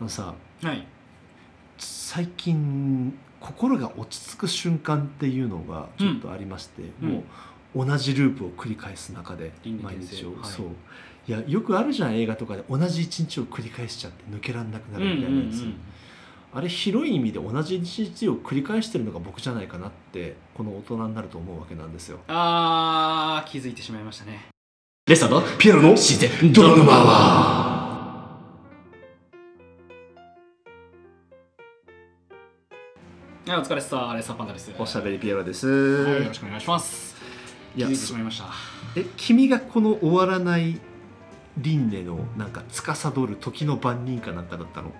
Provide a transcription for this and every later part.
あのさはい。最近心が落ち着く瞬間っていうのがちょっとありまして、うん。もう同じループを繰り返す中で毎日を、はい。そう。いやよくあるじゃん映画とかで同じ一日を繰り返しちゃって抜けられなくなうんうんるみたいなやつ、うんあれ広い意味で同じ一日を繰り返してるのが僕じゃないかなってこの大人になると思うわけなんですよ。あー気づいてしまいましたね。レッサーとピエロの自然ドラマはお疲れっさレッサーパンダです。おしゃべりピエロです、はいよろしくお願いします。いや気づいてしまいました。え君がこの終わらない輪廻のなんか司る時の番人かなんかだったの？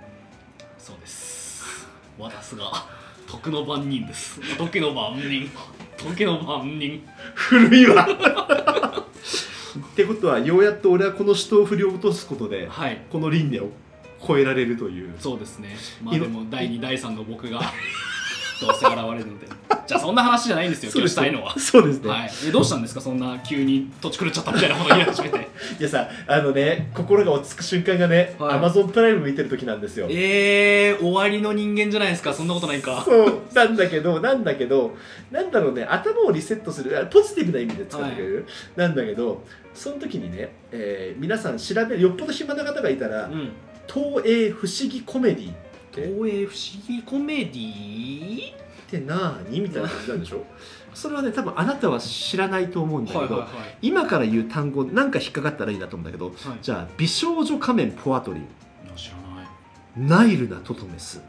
そうです。私が徳の番人です。時の番人。時の番人。古いわ。ってことはようやっと俺はこの死闘を振り落とすことではい。この輪廻を超えられるという。そうですね。まあでも第2第3の僕がどうせ現れるので。じゃあそんな話じゃないんですよ今日したいのは。そうですね、はい、えどうしたんですか？そんな急に土地狂っちゃったみたいなこと言い始めて。い、やさあのね心が落ち着く瞬間がね、はい。アマゾンプライム見てる時なんですよ。えー、終わりの人間じゃないですかそんなことないか。そう。なんだけどなんだけどなんだろうね頭をリセットするあポジティブな意味で使ってくれる、なんだけどその時にね、えー皆さん調べるよっぽど暇な方がいたら、うん。東映不思議コメディ東映不思議コメディってなーにみたいな感じなんでしょ？それはね多分あなたは知らないと思うんだけど、はいはいはい。今から言う単語なんか引っかかったらいいなと思うんだけどはい。じゃあ美少女仮面ポアトリン知らない。ナイルなトトメス。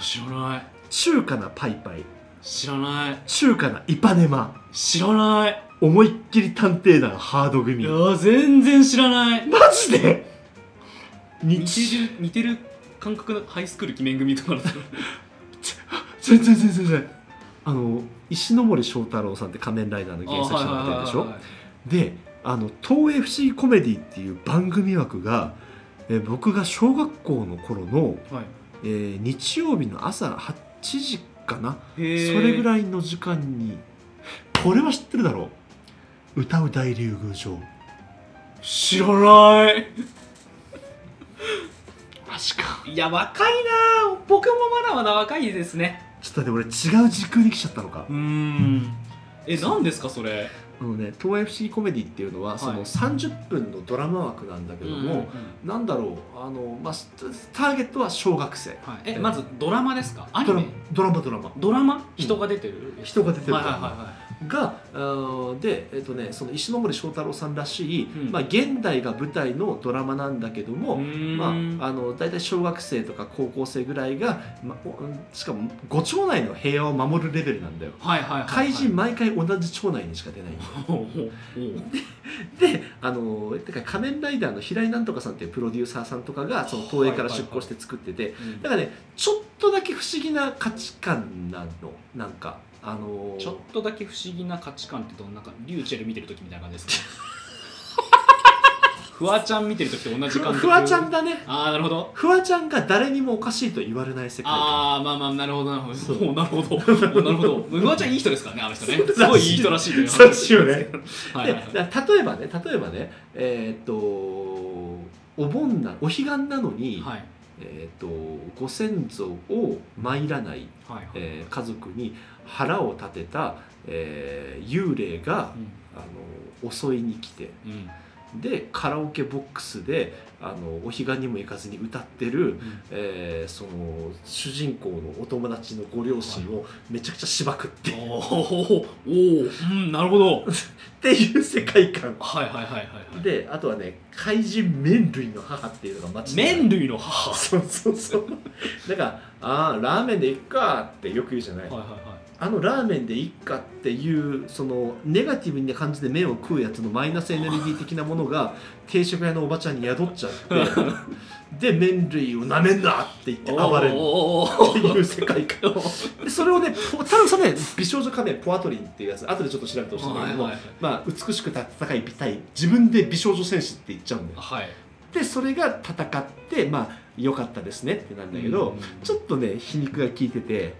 知らない。中華なパイパイ。知らない。中華なイパネマ。知らない。思いっきり探偵団ハード組。いや全然知らない。マジで？似日てる似てる感覚のハイスクール鬼面組とかだと全然全然全然あの石ノ森章太郎さんって仮面ライダーの原作者の方でしょ？であの東映不思議コメディっていう番組枠が、えー僕が小学校の頃の、はい。えー日曜日の朝8時かな？へそれぐいらいの時間にこれは知ってるだろう？歌う大竜宮城。知らない。マジかいや若いな。僕もまだまだ若いですね。ちょっとで俺違う時空に来ちゃったのか。うーん。え何ですかそれ？あのね東映不思議コメディっていうのは、その30分のドラマ枠なんだけども、なんだろうあの、まあ、スターゲットは小学生。はい、えまずドラマですか？アニドラメドラマドラマ。ドラマ？人が出てる、人が出てるはいはいはいがで、えっとね、その石ノ森章太郎さんらしい、うん。まあ、現代が舞台のドラマなんだけども、まあ、あの大体小学生とか高校生ぐらいが、まあ、おしかも5町内の平和を守るレベルなんだよ。はいはいはいはい。怪人毎回同じ町内にしか出ない。であのてか仮面ライダーの平井なんとかさんっていうプロデューサーさんとかがその東映から出向して作っててうん。だからねちょっとだけ不思議な価値観なの。なんかあのちょっとだけ不思議な価値観ってどんなかリューチェル見てる時みたいな感じですか フワちゃん見てる時と同じ感覚。ふわちゃんだね。ああなるほど。フワちゃんが誰にもおかしいと言われない世界観。ああまあまあなるほどなるほそう。どおなるほど。おなるほど。フワちゃんいい人ですからねあの人ね。すごいいい人らしいというそうらしいよね。はい例えばね例えばねえーっとお盆なお彼岸なのに、はいえーっとご先祖を参らない、はいはい。えー家族に腹を立てた、えー幽霊があの襲いに来てうんうんでカラオケボックスであのお彼岸にも行かずに歌ってる、うん。えーその主人公のお友達のご両親をめちゃくちゃしばくって、おおおおうんなるほど。っていう世界観。はいはいはいはいはい。であとはね怪人麺類の母っていうのが街に麺類の母。そうそうそう。だから「ああラーメンでいっか」ってよく言うじゃない、はいはいはいあのラーメンでいっかっていうそのネガティブな感じで麺を食うやつのマイナスエネルギー的なものが定食屋のおばちゃんに宿っちゃって で麺類をなめんなって言って暴れる。っていう世界観でそれをねポ多分それね美少女仮面ポアトリンっていうやつ後でちょっと調べてほしいんだけども、はいはい。まあ、美しく戦いたい自分で美少女戦士って言っちゃうんだよはいでそれが戦ってまあ良かったですねってなんだけど、うん。ちょっとね皮肉が効いてて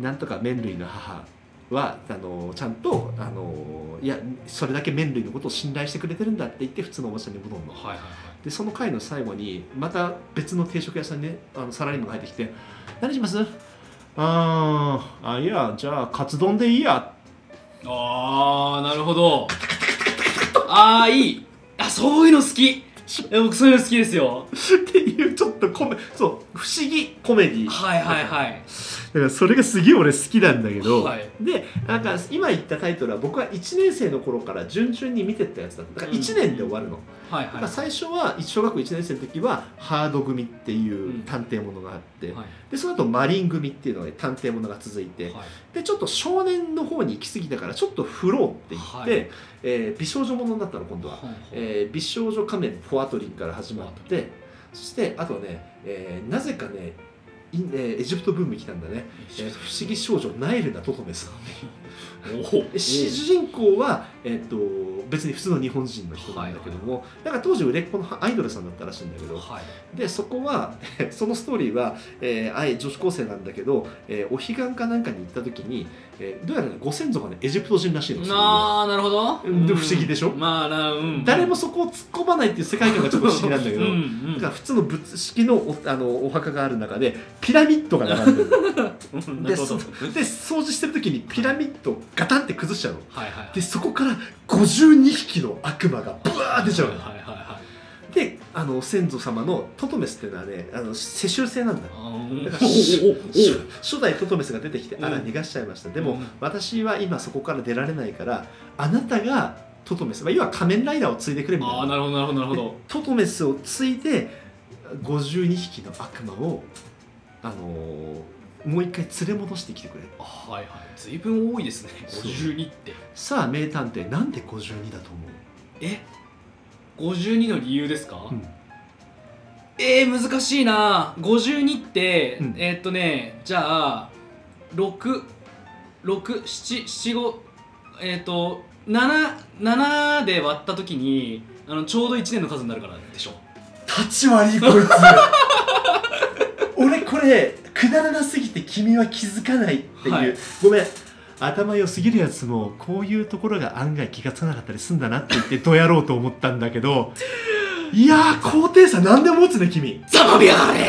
なんとか麺類の母はあのちゃんとあのいやそれだけ麺類のことを信頼してくれてるんだって言って普通のおばちゃんに戻るの。はいはいはい。でその回の最後にまた別の定食屋さんにねあのサラリーマンが入ってきて「何しますあーあいやじゃあカツ丼でいいやああなるほど。ああいい。あそういうの好きえ僕そういうの好きですよ。っていうちょっとコメそう不思議コメディはいはいはい。だからそれがすげえ俺好きなんだけど、はい。でなんか今言ったタイトルは僕は1年生の頃から順々に見てったやつだった。だから1年で終わるの、はいだからは最初は小学校1年生の時はハード組っていううん探偵ものがあって、いはいでその後マリン組っていうのが探偵ものが続いて、はい。でちょっと少年の方に行き過ぎたからちょっとフローって言って、はい。えー美少女ものになったの今度は、ほんほんえー美少女仮面フォアトリンから始まってそしてあとね、えーなぜかねえーエジプトブーム来たんだね、えー不思議少女ナイルナトトメスおおで主人公は、えー、と別に普通の日本人の人なんだけども、なんか当時売れっ子のアイドルさんだったらしいんだけどはい。でそこは そのストーリーは、えーあえ女子高生なんだけど、えーお彼岸かなんかに行った時に、えーどうやら、ね、ご先祖がねエジプト人らしいの。ああなるほど。うん。で不思議でしょ？まあなうん誰もそこを突っ込まないっていう世界観がちょっと不思議なんだけど、うんうん。だから普通の仏式のおあのお墓がある中でピラミッドが並んでる。で掃除してる時にピラミッドをガタンって崩しちゃうの。はいはいでそこから52匹の悪魔がブワー出ちゃうの。はいはいはであの先祖様のトトメスっていうのはねあの世襲制なんだ。いはいだ初初代トトメスが出てきて、うんあら逃がしちゃいました。でも、うん。私は今そこから出られないからあなたがトトメス、まあ、要は仮面ライダーを継いでくれみたいな。ああなるほどなるほどトトメスを継いで52匹の悪魔を、あのーもう一回連れ戻してきてくれはいはい。随分多いですね。そう。52って。さあ名探偵なんで52だと思え？52の理由ですか、う、うん。えー、難しいな。52って、うん。えーっとねじゃあ66775えーっと7 7で割った時にあのちょうど1年の数になるからでしょ。立ち悪いこいつ れくだらなすぎて君は気づかないっていう、はい。ごめん。頭良すぎるやつもこういうところが案外気がつかなかったりすんだなって言ってどうやろうと思ったんだけど。いやー高低差何でも持つね君。ザバビやがれ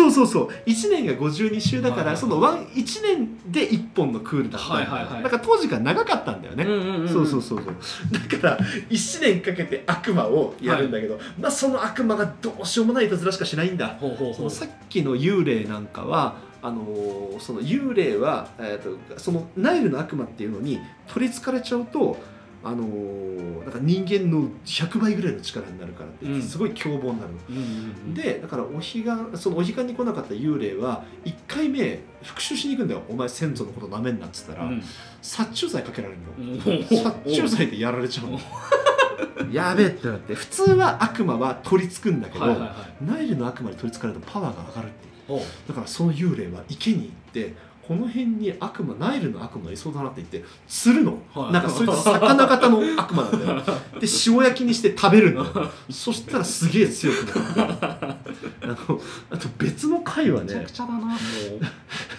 そうそうそう。1年が52週だから、はいはい。そのワン1年で1本のクールだったはいはいはい。だから当時が長かったんだよね、うんうんうんそうそうそうそう。だから1年かけて悪魔をやるんだけど、まあその悪魔がどうしようもないいたずらしかしないんだ。ほうほうそのさっきの幽霊なんかはあのーその幽霊は、えー、とそのナイルの悪魔っていうのに取りつかれちゃうとあのーなんか人間の100倍ぐらいの力になるからって、うん。すごい凶暴になるの。うんでだからお彼岸そのお彼岸に来なかった幽霊は1回目復讐しに行くんだよ。お前先祖のことなめんなっつったら、うん。殺虫剤かけられるの。お殺虫剤でやられちゃうの。やべえってなって。普通は悪魔は取り付くんだけど、はいはいはい。ナイルの悪魔に取り付かれるとパワーが上がるってだからその幽霊は池に行ってこの辺に悪魔ナイルの悪魔がいそうだなって言って釣るの、はい。なんかそいつ魚型の悪魔なんだよ。で塩焼きにして食べるんだよ。そしたらすげえ強くなるあのあと別の回はねめちゃくちゃだな。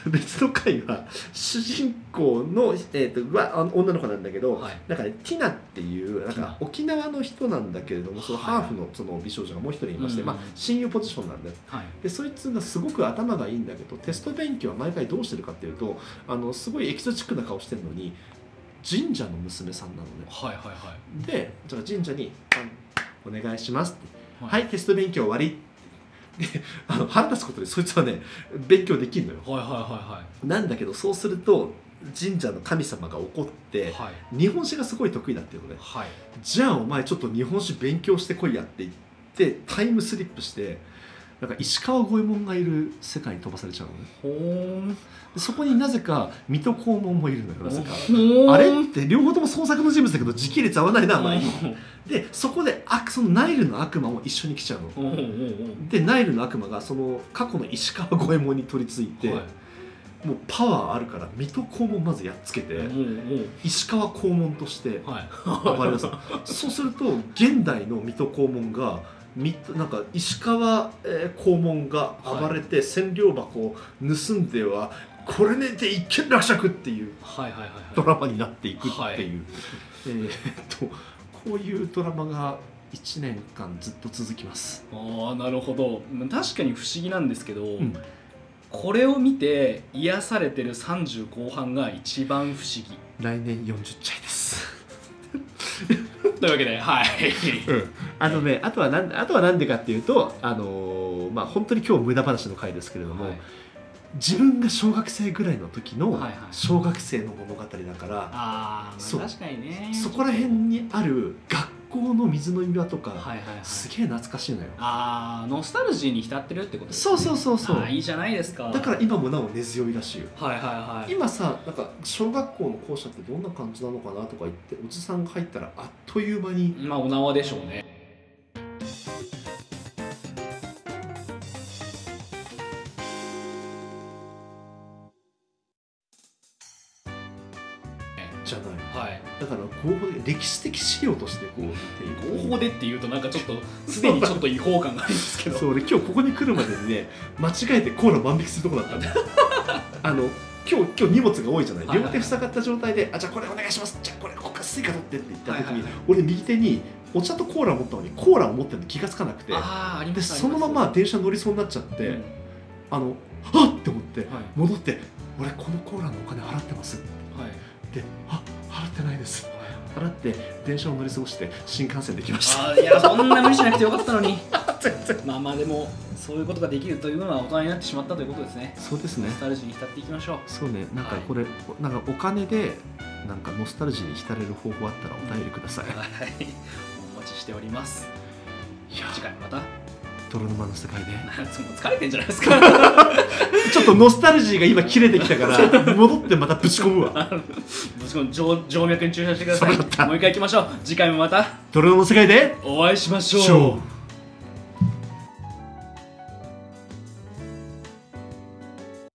別の回は主人公の、えー、とはあの女の子なんだけど、はい。なんかねティナっていうなんか沖縄の人なんだけれどもそのはい。ハーフのその美少女がもう一人いまして、うん。まあ、親友ポジションなんだよ。はい。でそいつがすごく頭がいいんだけどテスト勉強は毎回どうしてるかっていうとあのすごいエキゾチックな顔してるのに神社の娘さんなのね。はいはいはい。でじゃあ神社にあ「お願いします」って「ははいい、テスト勉強終わり」であの腹立つことでそいつはね勉強できるのよ。はいはいはなんだけどそうすると神社の神様が怒っていはい。はい日本史がすごい得意だっていうのねはい。じゃあお前ちょっと日本史勉強してこいやって言ってタイムスリップしてなんか石川五右衛門がいる世界に飛ばされちゃうのね。そこになぜか水戸黄門もいるのよなぜか。あれって両方とも創作の人物だけど時系列合わないなまあいいでそこで悪そのナイルの悪魔も一緒に来ちゃうの。でナイルの悪魔がその過去の石川五右衛門に取り付いて、はい。もうパワーあるから水戸黄門まずやっつけて、石川黄門として暴れます。そうすると現代の水戸黄門がみなんか石川、えー黄門が暴れて千両箱を盗んではこれねで一件落着っていうドラマになっていくっていう、はい。えーっとこういうドラマが1年間ずっと続きます、ああなるほど。確かに不思議なんですけど、うん、これを見て癒されてる30後半が一番不思議。来年40歳です、というわけではいあのねあとはなんあとはなんでかっていうとあのーまあ本当に今日無駄話の回ですけれども、はい。自分が小学生ぐらいの時のはいはい。小学生の物語だから、あそう。あ確かにね。そこら辺にある学校の水飲み場とか、はいはいはい。すげえ懐かしいのよ。ああノスタルジーに浸ってるってことですそうそうそうそう。あーいいじゃないですか。だから今もなお根強いらしいよ。はいはいはい。今さなんか小学校の校舎ってどんな感じなのかなとか言っておじさんが入ったらあっという間にまあお縄でしょうね歴史的資料としてこう合法でっていうとなんかちょっとすでにちょっと違法感があるんですけど。そう俺今日ここに来るまでにね 間違えてコーラ万引きするとこだったんだ。よ あの今日今日荷物が多いじゃない。はいはいはい。両手塞がった状態で「あじゃあこれお願いします。じゃあこれ他 Suica 取って」って言った時に、はいはいはい。俺右手にお茶とコーラを持ったのにコーラを持ってるの気がつかなくて。ああありますそのまま電車乗りそうになっちゃって、うん。はいあのはっって思ってはい。戻って「俺このコーラのお金払ってます」って「あ払ってないです」払って電車を乗り過ごして新幹線で来ました。あーいやそんな無理しなくてよかったのに。まあまあでもそういうことができるというのは大人になってしまったということですね。そうですね。ノスタルジーに浸っていきましょう。そうね。なんかはい。これ、なんかお金でなんかノスタルジーに浸れる方法あったらお便りください、はい。お待ちしております。次回また泥沼の世界で。疲れてんじゃないですか。ちょっとノスタルジーが今切れてきたから 戻ってまたぶち込むわ。ぶち込ん静静脈に注射してください。もう一回行きましょう。次回もまた。泥沼の世界で。お会いしましょう